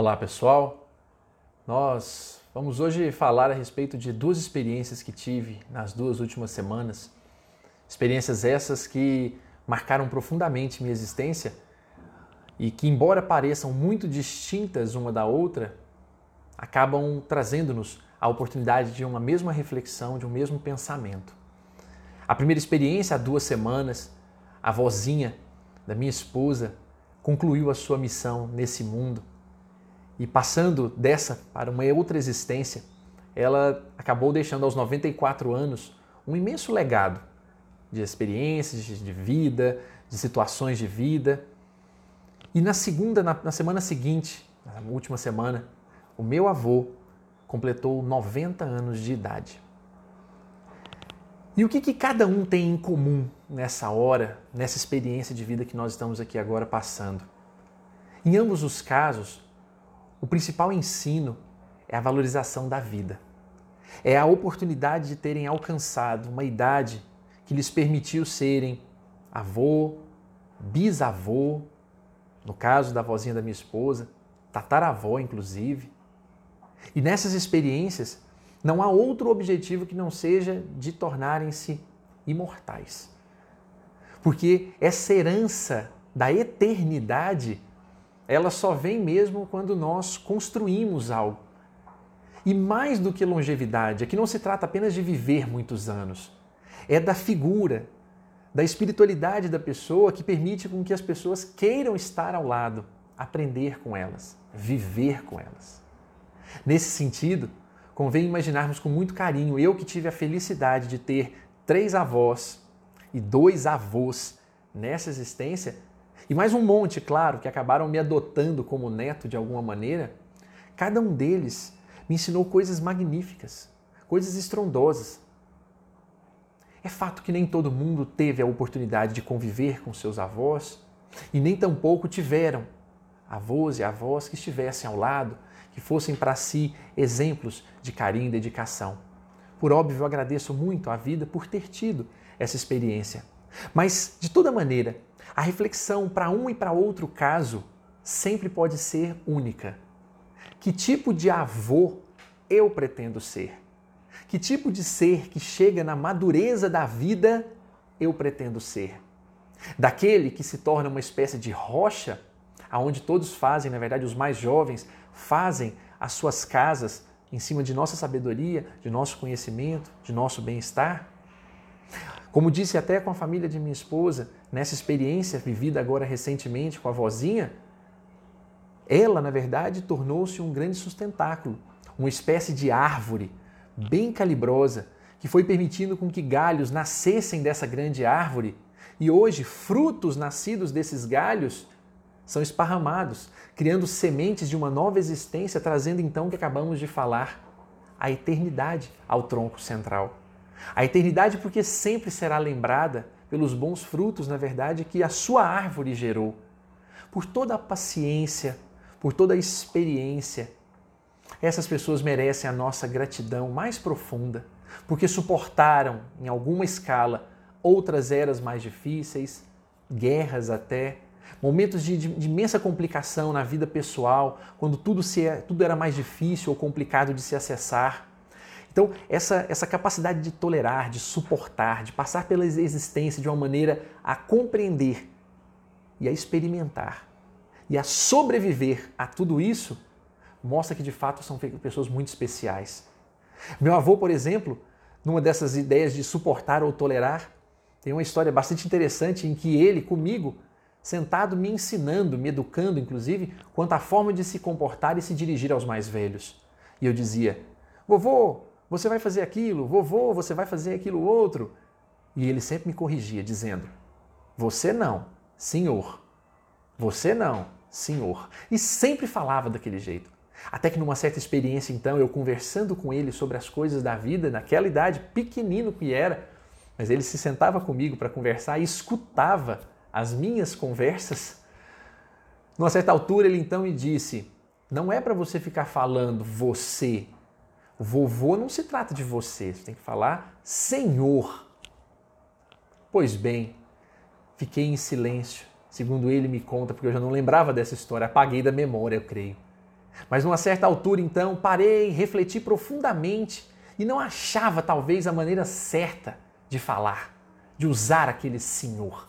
Olá pessoal, nós vamos hoje falar a respeito de duas experiências que tive nas duas últimas semanas. Experiências essas que marcaram profundamente minha existência e que, embora pareçam muito distintas uma da outra, acabam trazendo-nos a oportunidade de uma mesma reflexão, de um mesmo pensamento. A primeira experiência, há duas semanas, a vozinha da minha esposa concluiu a sua missão nesse mundo e passando dessa para uma outra existência, ela acabou deixando aos 94 anos um imenso legado de experiências, de vida, de situações de vida. E na segunda, na, na semana seguinte, na última semana, o meu avô completou 90 anos de idade. E o que, que cada um tem em comum nessa hora, nessa experiência de vida que nós estamos aqui agora passando? Em ambos os casos, o principal ensino é a valorização da vida. É a oportunidade de terem alcançado uma idade que lhes permitiu serem avô, bisavô, no caso da vozinha da minha esposa, tataravó, inclusive. E nessas experiências, não há outro objetivo que não seja de tornarem-se imortais. Porque essa herança da eternidade, ela só vem mesmo quando nós construímos algo. E mais do que longevidade, aqui não se trata apenas de viver muitos anos, é da figura, da espiritualidade da pessoa que permite com que as pessoas queiram estar ao lado, aprender com elas, viver com elas. Nesse sentido, convém imaginarmos com muito carinho eu que tive a felicidade de ter três avós e dois avós nessa existência, e mais um monte, claro, que acabaram me adotando como neto de alguma maneira, cada um deles me ensinou coisas magníficas, coisas estrondosas. É fato que nem todo mundo teve a oportunidade de conviver com seus avós e nem tampouco tiveram avós e avós que estivessem ao lado que fossem para si exemplos de carinho e dedicação. Por óbvio, eu agradeço muito à vida por ter tido essa experiência. Mas, de toda maneira, a reflexão para um e para outro caso sempre pode ser única. Que tipo de avô eu pretendo ser? Que tipo de ser que chega na madureza da vida eu pretendo ser? Daquele que se torna uma espécie de rocha, aonde todos fazem, na verdade, os mais jovens, fazem as suas casas em cima de nossa sabedoria, de nosso conhecimento, de nosso bem-estar. Como disse até com a família de minha esposa, nessa experiência vivida agora recentemente com a vozinha, ela, na verdade, tornou-se um grande sustentáculo, uma espécie de árvore bem calibrosa, que foi permitindo com que galhos nascessem dessa grande árvore e hoje frutos nascidos desses galhos são esparramados, criando sementes de uma nova existência, trazendo então o que acabamos de falar, a eternidade ao tronco central. A eternidade porque sempre será lembrada pelos bons frutos, na verdade, que a sua árvore gerou. Por toda a paciência, por toda a experiência. Essas pessoas merecem a nossa gratidão mais profunda, porque suportaram, em alguma escala, outras eras mais difíceis, guerras até, momentos de, de, de, imensa complicação na vida pessoal, quando tudo, se, é, tudo era mais difícil ou complicado de se acessar. Então, essa, essa capacidade de tolerar, de suportar, de passar pela existência de uma maneira a compreender e a experimentar e a sobreviver a tudo isso, mostra que de fato são pessoas muito especiais. Meu avô, por exemplo, numa dessas ideias de suportar ou tolerar, tem uma história bastante interessante em que ele, comigo, sentado me ensinando, me educando, inclusive, quanto à forma de se comportar e se dirigir aos mais velhos. E eu dizia: Vovô, você vai fazer aquilo, vovô, você vai fazer aquilo outro. E ele sempre me corrigia, dizendo: Você não, senhor. Você não, senhor. E sempre falava daquele jeito. Até que numa certa experiência, então, eu conversando com ele sobre as coisas da vida, naquela idade, pequenino que era, mas ele se sentava comigo para conversar e escutava as minhas conversas, numa certa altura ele então me disse: não é para você ficar falando você. Vovô não se trata de você, você tem que falar Senhor. Pois bem, fiquei em silêncio, segundo ele me conta, porque eu já não lembrava dessa história, apaguei da memória, eu creio. Mas numa certa altura, então, parei, refleti profundamente e não achava talvez a maneira certa de falar, de usar aquele senhor.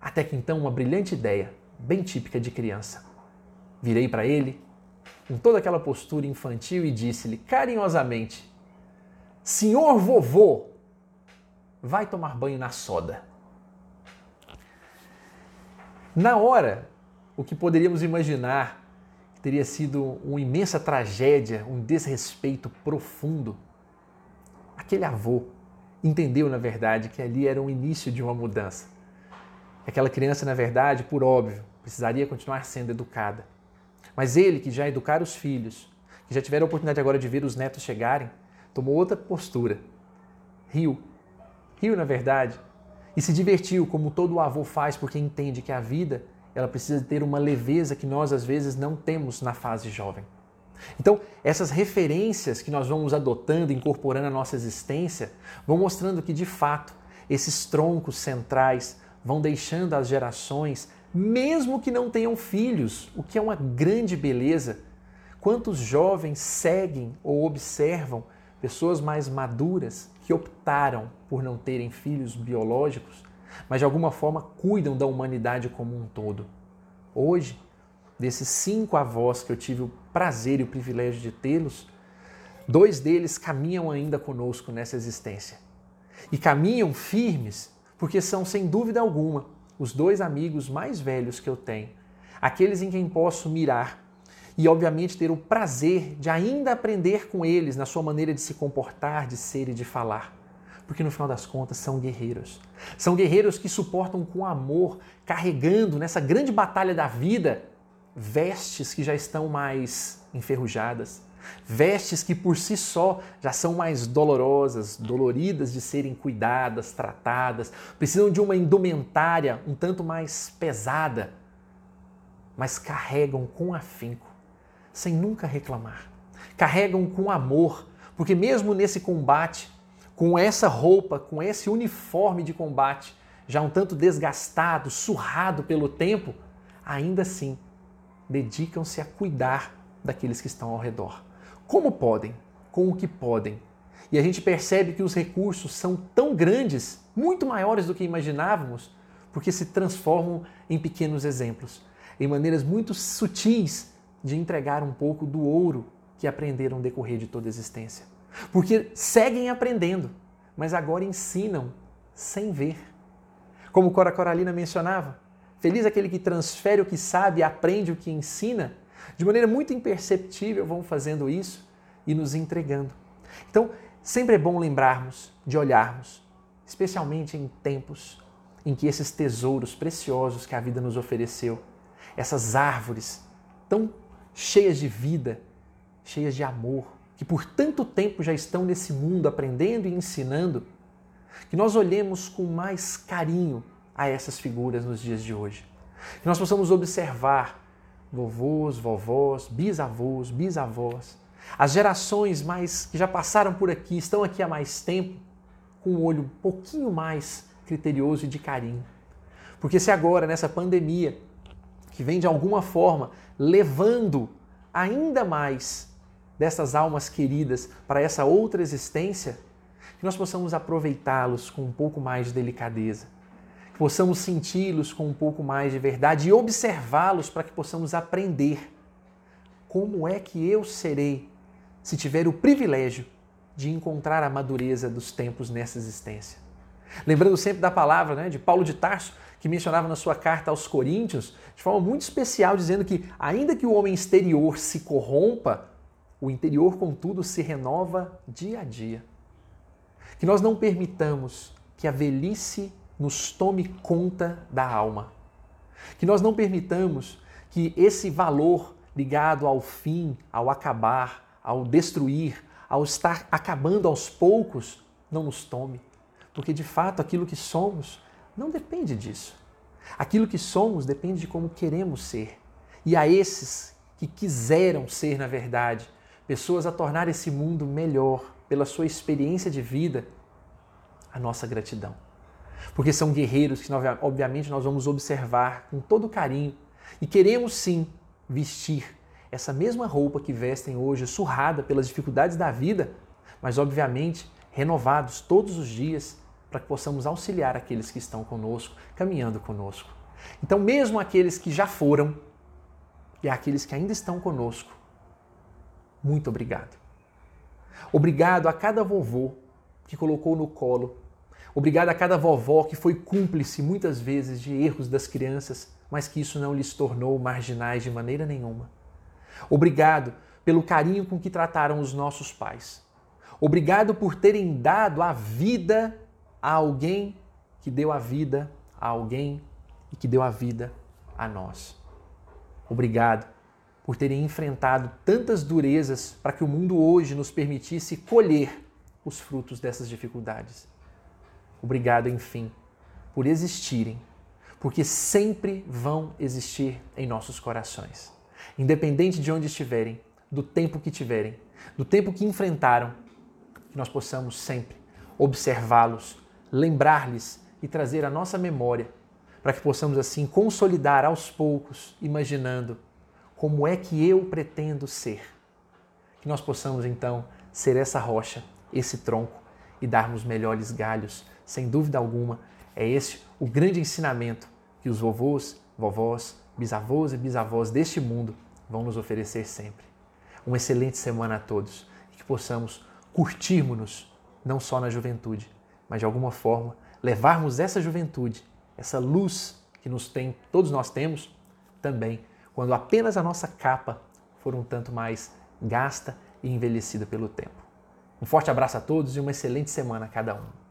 Até que então uma brilhante ideia, bem típica de criança. Virei para ele, com toda aquela postura infantil, e disse-lhe carinhosamente: Senhor vovô, vai tomar banho na soda. Na hora, o que poderíamos imaginar teria sido uma imensa tragédia, um desrespeito profundo. Aquele avô entendeu, na verdade, que ali era o início de uma mudança. Aquela criança, na verdade, por óbvio, precisaria continuar sendo educada. Mas ele, que já educara os filhos, que já tiveram a oportunidade agora de ver os netos chegarem, tomou outra postura. Riu. Riu, na verdade, e se divertiu, como todo avô faz, porque entende que a vida ela precisa ter uma leveza que nós às vezes não temos na fase jovem. Então, essas referências que nós vamos adotando, incorporando à nossa existência, vão mostrando que de fato esses troncos centrais vão deixando as gerações, mesmo que não tenham filhos, o que é uma grande beleza. Quantos jovens seguem ou observam pessoas mais maduras que optaram por não terem filhos biológicos mas de alguma forma cuidam da humanidade como um todo. Hoje, desses cinco avós que eu tive o prazer e o privilégio de tê-los, dois deles caminham ainda conosco nessa existência. E caminham firmes porque são, sem dúvida alguma, os dois amigos mais velhos que eu tenho, aqueles em quem posso mirar e, obviamente, ter o prazer de ainda aprender com eles na sua maneira de se comportar, de ser e de falar porque no final das contas são guerreiros. São guerreiros que suportam com amor, carregando nessa grande batalha da vida vestes que já estão mais enferrujadas, vestes que por si só já são mais dolorosas, doloridas de serem cuidadas, tratadas, precisam de uma indumentária um tanto mais pesada, mas carregam com afinco, sem nunca reclamar. Carregam com amor, porque mesmo nesse combate com essa roupa, com esse uniforme de combate, já um tanto desgastado, surrado pelo tempo, ainda assim dedicam-se a cuidar daqueles que estão ao redor. Como podem, com o que podem. E a gente percebe que os recursos são tão grandes, muito maiores do que imaginávamos, porque se transformam em pequenos exemplos, em maneiras muito sutis de entregar um pouco do ouro que aprenderam decorrer de toda a existência. Porque seguem aprendendo, mas agora ensinam sem ver. Como Cora Coralina mencionava, feliz aquele que transfere o que sabe aprende o que ensina. De maneira muito imperceptível vão fazendo isso e nos entregando. Então, sempre é bom lembrarmos de olharmos, especialmente em tempos em que esses tesouros preciosos que a vida nos ofereceu, essas árvores tão cheias de vida, cheias de amor, que por tanto tempo já estão nesse mundo aprendendo e ensinando, que nós olhemos com mais carinho a essas figuras nos dias de hoje. Que nós possamos observar vovôs, vovós, bisavôs, bisavós, as gerações mais que já passaram por aqui, estão aqui há mais tempo, com um olho um pouquinho mais criterioso e de carinho. Porque se agora, nessa pandemia, que vem de alguma forma levando ainda mais dessas almas queridas para essa outra existência, que nós possamos aproveitá-los com um pouco mais de delicadeza, possamos senti-los com um pouco mais de verdade e observá-los para que possamos aprender como é que eu serei se tiver o privilégio de encontrar a madureza dos tempos nessa existência. Lembrando sempre da palavra né, de Paulo de Tarso, que mencionava na sua carta aos Coríntios, de forma muito especial, dizendo que, ainda que o homem exterior se corrompa, o interior, contudo, se renova dia a dia. Que nós não permitamos que a velhice nos tome conta da alma. Que nós não permitamos que esse valor ligado ao fim, ao acabar, ao destruir, ao estar acabando aos poucos, não nos tome. Porque de fato aquilo que somos não depende disso. Aquilo que somos depende de como queremos ser. E a esses que quiseram ser, na verdade, pessoas a tornar esse mundo melhor pela sua experiência de vida, a nossa gratidão. Porque são guerreiros que, obviamente, nós vamos observar com todo carinho e queremos sim vestir essa mesma roupa que vestem hoje, surrada pelas dificuldades da vida, mas obviamente renovados todos os dias para que possamos auxiliar aqueles que estão conosco, caminhando conosco. Então, mesmo aqueles que já foram e aqueles que ainda estão conosco, muito obrigado. Obrigado a cada vovô que colocou no colo. Obrigado a cada vovó que foi cúmplice muitas vezes de erros das crianças, mas que isso não lhes tornou marginais de maneira nenhuma. Obrigado pelo carinho com que trataram os nossos pais. Obrigado por terem dado a vida a alguém que deu a vida a alguém e que deu a vida a nós. Obrigado por terem enfrentado tantas durezas para que o mundo hoje nos permitisse colher os frutos dessas dificuldades. Obrigado, enfim, por existirem, porque sempre vão existir em nossos corações. Independente de onde estiverem, do tempo que tiverem, do tempo que enfrentaram, que nós possamos sempre observá-los lembrar-lhes e trazer à nossa memória, para que possamos assim consolidar aos poucos, imaginando como é que eu pretendo ser. Que nós possamos então ser essa rocha, esse tronco e darmos melhores galhos, sem dúvida alguma. É esse o grande ensinamento que os vovôs, vovós, bisavôs e bisavós deste mundo vão nos oferecer sempre. Uma excelente semana a todos e que possamos curtirmos-nos não só na juventude, mas de alguma forma levarmos essa juventude, essa luz que nos tem, todos nós temos, também quando apenas a nossa capa for um tanto mais gasta e envelhecida pelo tempo. Um forte abraço a todos e uma excelente semana a cada um.